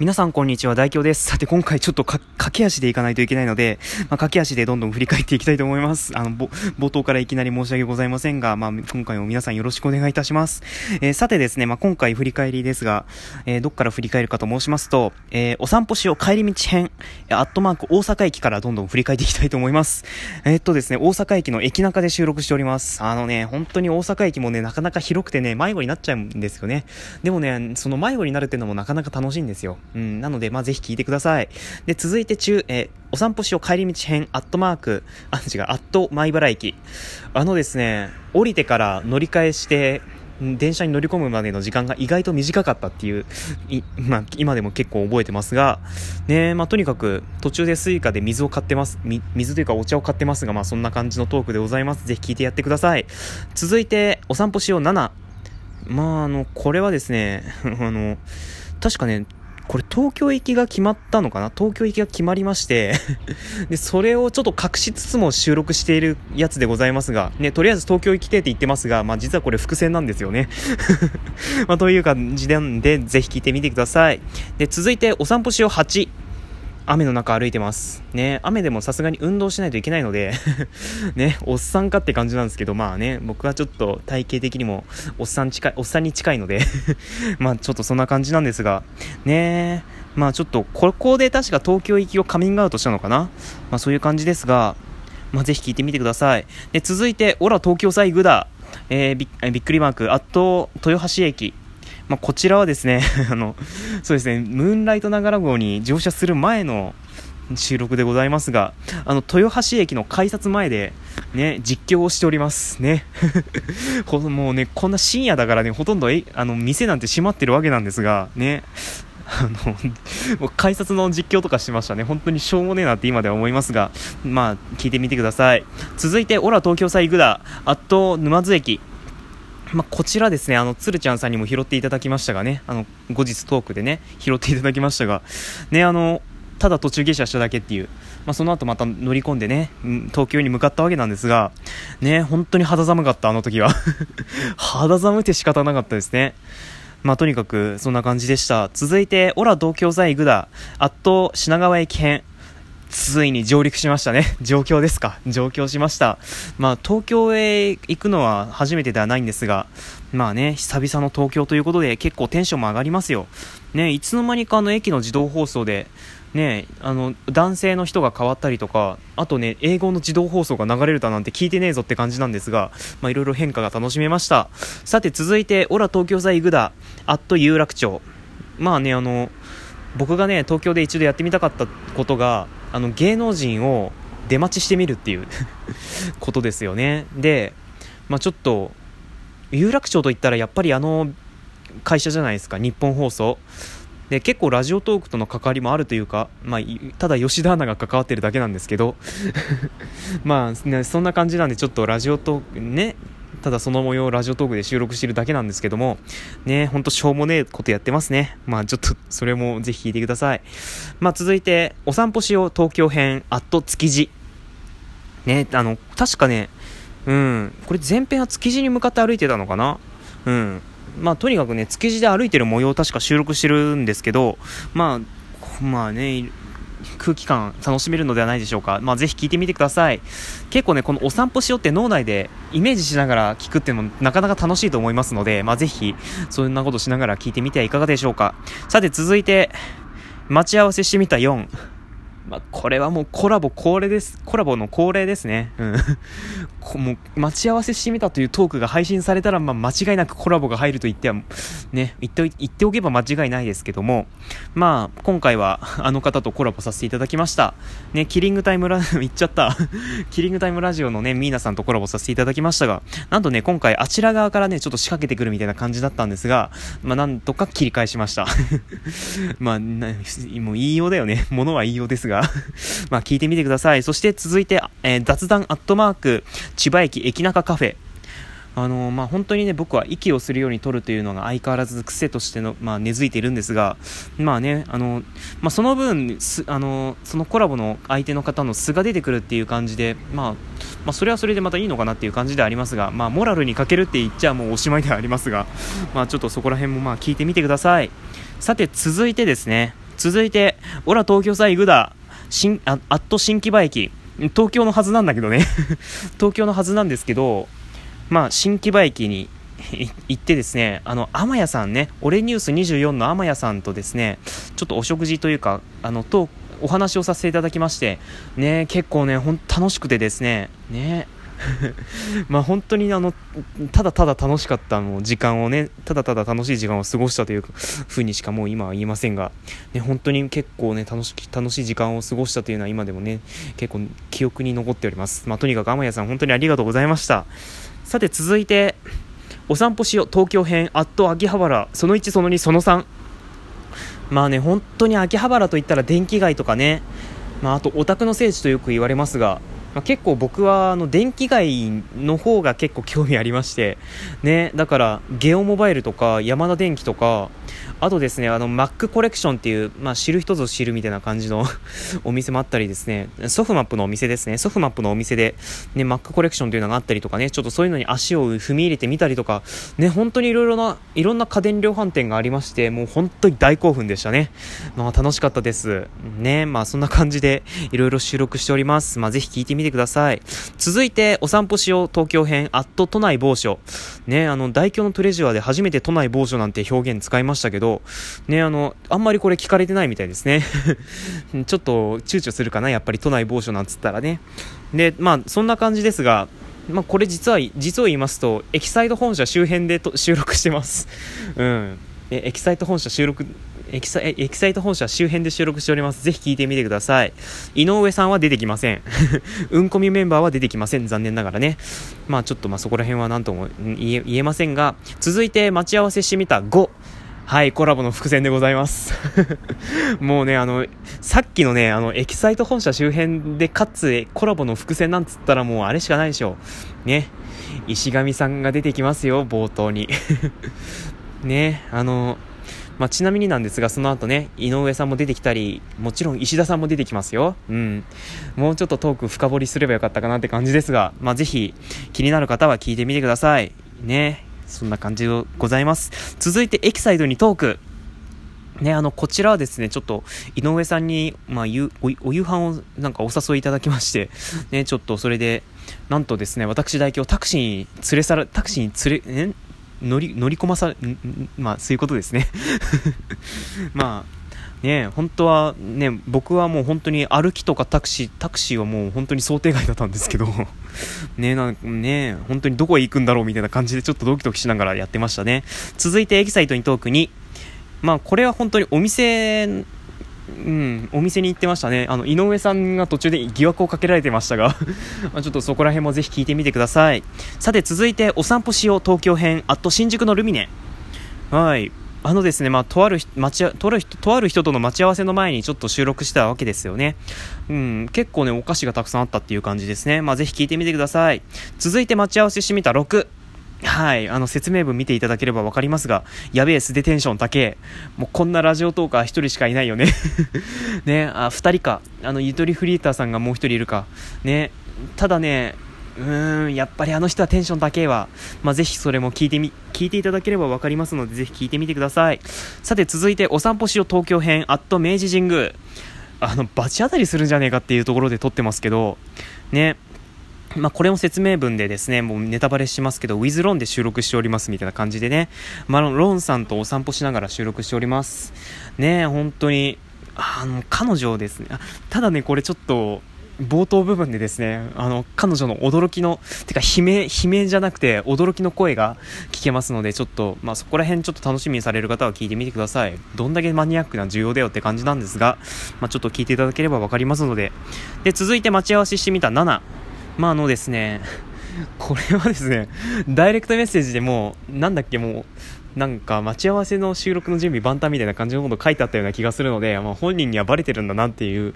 皆さんこんにちは、大京です。さて今回ちょっと駆け足でいかないといけないので、まあ、駆け足でどんどん振り返っていきたいと思います。あの、ぼ冒頭からいきなり申し訳ございませんが、まあ、今回も皆さんよろしくお願いいたします。えー、さてですね、まあ、今回振り返りですが、えー、どっから振り返るかと申しますと、えー、お散歩しよう帰り道編、アットマーク大阪駅からどんどん振り返っていきたいと思います。えっとですね、大阪駅の駅中で収録しております。あのね、本当に大阪駅もね、なかなか広くてね、迷子になっちゃうんですよね。でもね、その迷子になるっていうのもなかなか楽しいんですよ。うん、なので、まずぜひ聞いてください。で、続いて中、え、お散歩しよう帰り道編、アットマーク、あ、違う、アット前原駅。あのですね、降りてから乗り換えして、電車に乗り込むまでの時間が意外と短かったっていう、い まあ、今でも結構覚えてますが、ねまあ、とにかく途中で Suica で水を買ってます。水というかお茶を買ってますが、まあ、そんな感じのトークでございます。ぜひ聞いてやってください。続いて、お散歩しよう7。まあ、あの、これはですね、あの、確かね、これ東京行きが決まったのかな？東京行きが決まりましてで、それをちょっと隠しつつも収録しているやつでございますが、ね、とりあえず東京行きてって言ってますが、まあ実はこれ伏線なんですよね。まあという感じなんで、ぜひ聞いてみてください。で、続いてお散歩しよう8。雨の中歩いてます。ね、雨でもさすがに運動しないといけないので ね、おっさんかって感じなんですけど、まあね、僕はちょっと体型的にもおっさん近い、おっさんに近いので まあちょっとそんな感じなんですが、ねまあちょっとここで確か東京行きをカミングアウトしたのかな？まあそういう感じですが、まあぜひ聞いてみてください。で、続いて、オラ東京サイグダえー、びびっくりマーク、あと豊橋駅。まあ、こちらはですね あの、そうですね、ムーンライトながら号に乗車する前の収録でございますが、あの、豊橋駅の改札前で、ね、実況をしております。ね。もうね、こんな深夜だからね、ほとんど、え、あの、店なんて閉まってるわけなんですが、ね。あの、もう改札の実況とかしてましたね。本当にしょうもねえなって今では思いますが、まあ、聞いてみてください。続いて、オラ東京サイグダ、アット沼津駅。まあ、こちらですね、あの、つるちゃんさんにも拾っていただきましたがね、あの、後日トークでね、拾っていただきましたが、ね、あの、ただ途中下車しただけっていう、まあ、その後また乗り込んでね、東京に向かったわけなんですが、ね、本当に肌寒かった、あの時は。肌寒くて仕方なかったですね。まあ、とにかく、そんな感じでした。続いて、オラ東京在グダ、アット品川駅編。ついに上陸しましたね。上京ですか？上京しました。まあ、東京へ行くのは初めてではないんですが、まあね、久々の東京ということで結構テンションも上がりますよ。ね、いつの間にかあの駅の自動放送で、ね、あの、男性の人が変わったりとか、あとね、英語の自動放送が流れるだなんて聞いてねえぞって感じなんですが、まあいろいろ変化が楽しめました。さて続いて、オラ東京在イグダ、アット有楽町。まあね、あの、僕がね、東京で一度やってみたかったことが、あの芸能人を出待ちしてみるっていう ことですよね。で、まあ、ちょっと有楽町といったらやっぱりあの会社じゃないですか日本放送。で結構ラジオトークとの関わりもあるというか、まあ、ただ吉田アナが関わってるだけなんですけど。まあ、ね、そんな感じなんでちょっとラジオトークねただその模様をラジオトークで収録してるだけなんですけども、ね、ほんとしょうもねえことやってますね。まあちょっと、それもぜひ聞いてください。まあ続いて、お散歩しよう東京編、アット築地。ね、あの、確かね、うん、これ前編は築地に向かって歩いてたのかな？うん。まあとにかくね、築地で歩いてる模様を確か収録してるんですけど、まあ、まあね、空気感楽しめるのではないでしょうか。まあ、ぜひ聞いてみてください。結構ね、このお散歩しようって脳内でイメージしながら聞くっていうのもなかなか楽しいと思いますので、まあ、ぜひ、そんなことしながら聞いてみてはいかがでしょうか。さて、続いて、待ち合わせしてみた4。まあ、これはもうコラボ恒例です。コラボの恒例ですね。うん。もう、待ち合わせしてみたというトークが配信されたら、まあ、間違いなくコラボが入ると言っては、ね、言って言っておけば間違いないですけども、まあ、今回は あの方とコラボさせていただきました。ね、キリングタイムラ、言っちゃった。キリングタイムラジオのね、ミーナさんとコラボさせていただきましたが、なんとね、今回あちら側からね、ちょっと仕掛けてくるみたいな感じだったんですが、まあ、なんとか切り返しました。まあ、もう言いようだよね。ものは言いようですがまあ、聞いてみてください。そして続いて、えー、雑談アットマーク、千葉駅駅中カフェ。あのまあ、本当にね僕は息をするように撮るというのが相変わらず癖としての、まあ、根付いているんですが、まあねあのまあ、その分あのそのコラボの相手の方の素が出てくるっていう感じで、まあ、まあ、それはそれでまたいいのかなっていう感じではありますが、まあ、モラルに欠けるって言っちゃもうおしまいではありますが、まあ、ちょっとそこら辺もまあ聞いてみてくださいさて続いてですね続いて、オラ東京さイグダ、新、あ、アット新木場駅。東京のはずなんだけどね。東京のはずなんですけど、まあ、新木場駅に 行ってですね、あの、天谷さんね、俺ニュース24の天谷さんとですね、ちょっとお食事というか、あの、と、お話をさせていただきまして、ね、結構ね、ほん楽しくてですね、ね、まあ本当にあのただただ楽しかったの時間をねただただ楽しい時間を過ごしたというふうにしかもう今は言いませんが、ね、本当に結構ね楽し楽しい時間を過ごしたというのは今でもね結構記憶に残っております、まあ、とにかく天谷さん本当にありがとうございました。さて続いてお散歩しよう東京編アット秋葉原その1その2その3まあね本当に秋葉原といったら電気街とかね。まあ、あとオタクの聖地とよく言われますがまあ、結構僕はあの電気街の方が結構興味ありまして、ね、だからゲオモバイルとかヤマダ電機とかあとですね、あの、マックコレクションっていう、まあ、知る人ぞ知るみたいな感じの お店もあったりですね、ソフマップのお店ですね、ソフマップのお店で、ね、マックコレクションというのがあったりとかね、ちょっとそういうのに足を踏み入れてみたりとか、ね、本当にいろいろな、いろんな家電量販店がありまして、もう本当に大興奮でしたね。まあ、楽しかったです。ね、まあ、そんな感じで、いろいろ収録しております。まあ、ぜひ聞いてみてください。続いて、お散歩しよう東京編、アット都内某所。ね、あの、大京のトレジュアで初めて都内某所なんて表現使いましたけど、ど、ね、あの、あんまりこれ聞かれてないみたいですね。ちょっと躊躇するかな、やっぱり都内某所なんつったらね。で、まあ、そんな感じですが、まあ、これ実は、実を言いますと、エキサイト本社周辺でと収録してます。うん。エキサイト本社収録、エキサエキサイト本社周辺で収録しております。ぜひ聞いてみてください。井上さんは出てきません。うんこみメンバーは出てきません。残念ながらね。まあちょっとまあそこら辺は何とも言えませんが、続いて待ち合わせしてみた5。はい、コラボの伏線でございます。もうね、あの、さっきのね、あの、エキサイト本社周辺で、かつ、コラボの伏線なんつったらもうあれしかないでしょ。ね。石上さんが出てきますよ、冒頭に。ね、あの、まあ、ちなみになんですが、その後ね、井上さんも出てきたり、もちろん石田さんも出てきますよ。うん。もうちょっとトーク深掘りすればよかったかなって感じですが、まあ、ぜひ、気になる方は聞いてみてください。ね。そんな感じでございます。続いてエキサイドにトーク。ね、あの、こちらはですね、ちょっと、井上さんに、まあ、おお夕飯をなんかお誘いいただきまして、ね、ちょっとそれで、なんとですね、私代表タクシーに連れ去ら、タクシーに連れ、え乗り、乗り込まさ、まあ、そういうことですね。まあ、ね、本当はね、僕はもう本当に歩きとかタクシー、タクシーはもう本当に想定外だったんですけど、ね、なんね、本当にどこへ行くんだろうみたいな感じでちょっとドキドキしながらやってましたね。続いてエキサイトにトークに、まあこれは本当にお店、うん、お店に行ってましたね。あの、井上さんが途中で疑惑をかけられてましたが まちょっとそこら辺もぜひ聞いてみてください。さて続いてお散歩しよう東京編、あと新宿のルミネ。はい。あのですね、まあ、とある待ちとるとある人との待ち合わせの前にちょっと収録したわけですよね。うん、結構ね、お菓子がたくさんあったっていう感じですね。まあ、ぜひ聞いてみてください。続いて待ち合わせしてみた6。はい。あの、説明文見ていただければわかりますが、やべえ、素でテンション高え。もうこんなラジオトーカー1人しかいないよね ね、あ、2人か。あの、ゆとりフリーターさんがもう1人いるか。ね。ただね、うーん、やっぱりあの人はテンション高いわ。まあ、ぜひそれも聞いてみ、聞いていただければわかりますので、ぜひ聞いてみてください。さて、続いて、お散歩しよう東京編、アット明治神宮。あの、罰当たりするんじゃねえかっていうところで撮ってますけど、ね、まあ、これも説明文でですね、もうネタバレしますけど、ウィズロンで収録しておりますみたいな感じでね、まあ、ロンさんとお散歩しながら収録しております。ね本当に、あの、彼女ですね。ただね、これちょっと、冒頭部分でですね、あの、彼女の驚きの、てか悲鳴、悲鳴じゃなくて驚きの声が聞けますので、ちょっと、まあ、そこら辺ちょっと楽しみにされる方は聞いてみてください。どんだけマニアックな需要だよって感じなんですが、まあ、ちょっと聞いていただければわかりますので。で、続いて待ち合わせしてみた7。まあ、あのですね、これはですね、ダイレクトメッセージでもう、なんだっけ、もう、なんか待ち合わせの収録の準備万端みたいな感じのこと書いてあったような気がするので、まあ、本人にはバレてるんだなっていう、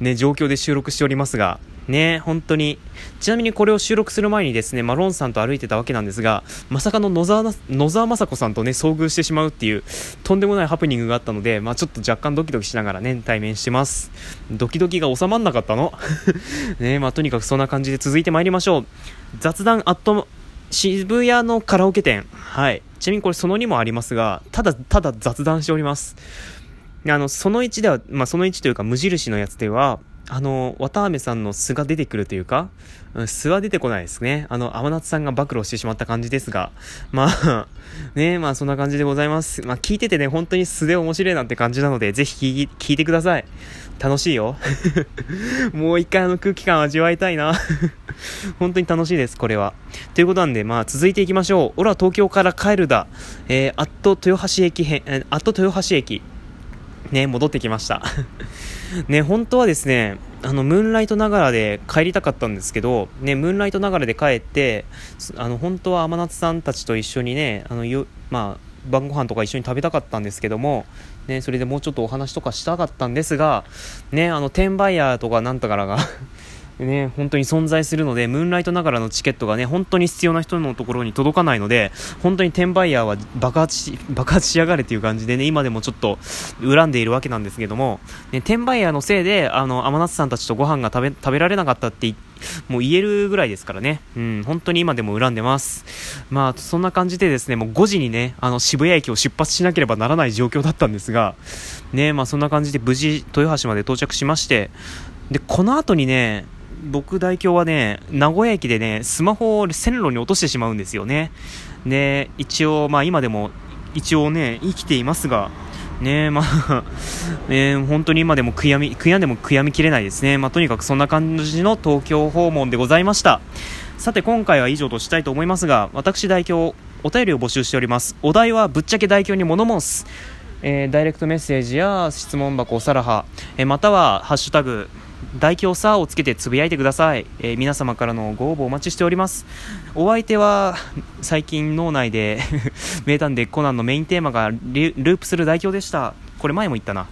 ね、状況で収録しておりますが、ね、本当に。ちなみにこれを収録する前にですね、まあ、ロンさんと歩いてたわけなんですが、まさかの野沢野沢雅子さんとね、遭遇してしまうっていう、とんでもないハプニングがあったので、まあ、ちょっと若干ドキドキしながらね、対面してます。ドキドキが収まんなかったの？ね、まあ、とにかくそんな感じで続いてまいりましょう。雑談アット渋谷のカラオケ店。はい。ちなみにこれその2もありますが、ただただ雑談しております。で、あの、その1では、まあ、その1というか無印のやつでは、あの、綿飴さんの素が出てくるというか、素は出てこないですね。あの、甘夏さんが暴露してしまった感じですが、まあ、ねまあそんな感じでございます。まあ聞いててね、本当に素で面白いなって感じなので、ぜひ聞いてください。楽しいよ。もう一回あの空気感味わいたいな。本当に楽しいです、これは。ということなんで、まあ続いていきましょう。俺は東京から帰るだ。えー、あっと豊橋駅編、えーあっと豊橋駅。ね、戻ってきました。ね、本当はですね、あの、ムーンライトながらで帰りたかったんですけど、ね、ムーンライトながらで帰って、あの、本当は天夏さんたちと一緒にね、あの、よ、まあ、晩ご飯とか一緒に食べたかったんですけども、ね、それでもうちょっとお話とかしたかったんですが、ね、あの、転売ヤーとかなんとからがね、本当に存在するので、ムーンライトながらのチケットがね、本当に必要な人のところに届かないので、本当に転売ヤーは爆発し、爆発しやがれっていう感じでね、今でもちょっと恨んでいるわけなんですけども、ね、転売ヤーのせいで、あの、天夏さんたちとご飯が食べ、食べられなかったってもう言えるぐらいですからね。うん、本当に今でも恨んでます。まあ、そんな感じでですね、もう5時にね、あの、渋谷駅を出発しなければならない状況だったんですが、ね、まあそんな感じで無事、豊橋まで到着しまして、で、この後にね、僕代表はね、名古屋駅でね、スマホを線路に落としてしまうんですよね。で、一応、まあ今でも、一応ね、生きていますが、ねまあ 本当に今でも悔やみ、悔やんでも悔やみきれないですね。まあとにかくそんな感じの東京訪問でございました。さて今回は以上としたいと思いますが、私代表、お便りを募集しております。お題はぶっちゃけ代表に物申す。えー、ダイレクトメッセージや質問箱、おさらは、えー、または、ハッシュタグ、大表さをつけてつぶやいてください、えー、皆様からのご応募お待ちしております。お相手は最近脳内で 名探偵コナンのメインテーマがループする代表でした。これ前も言ったな。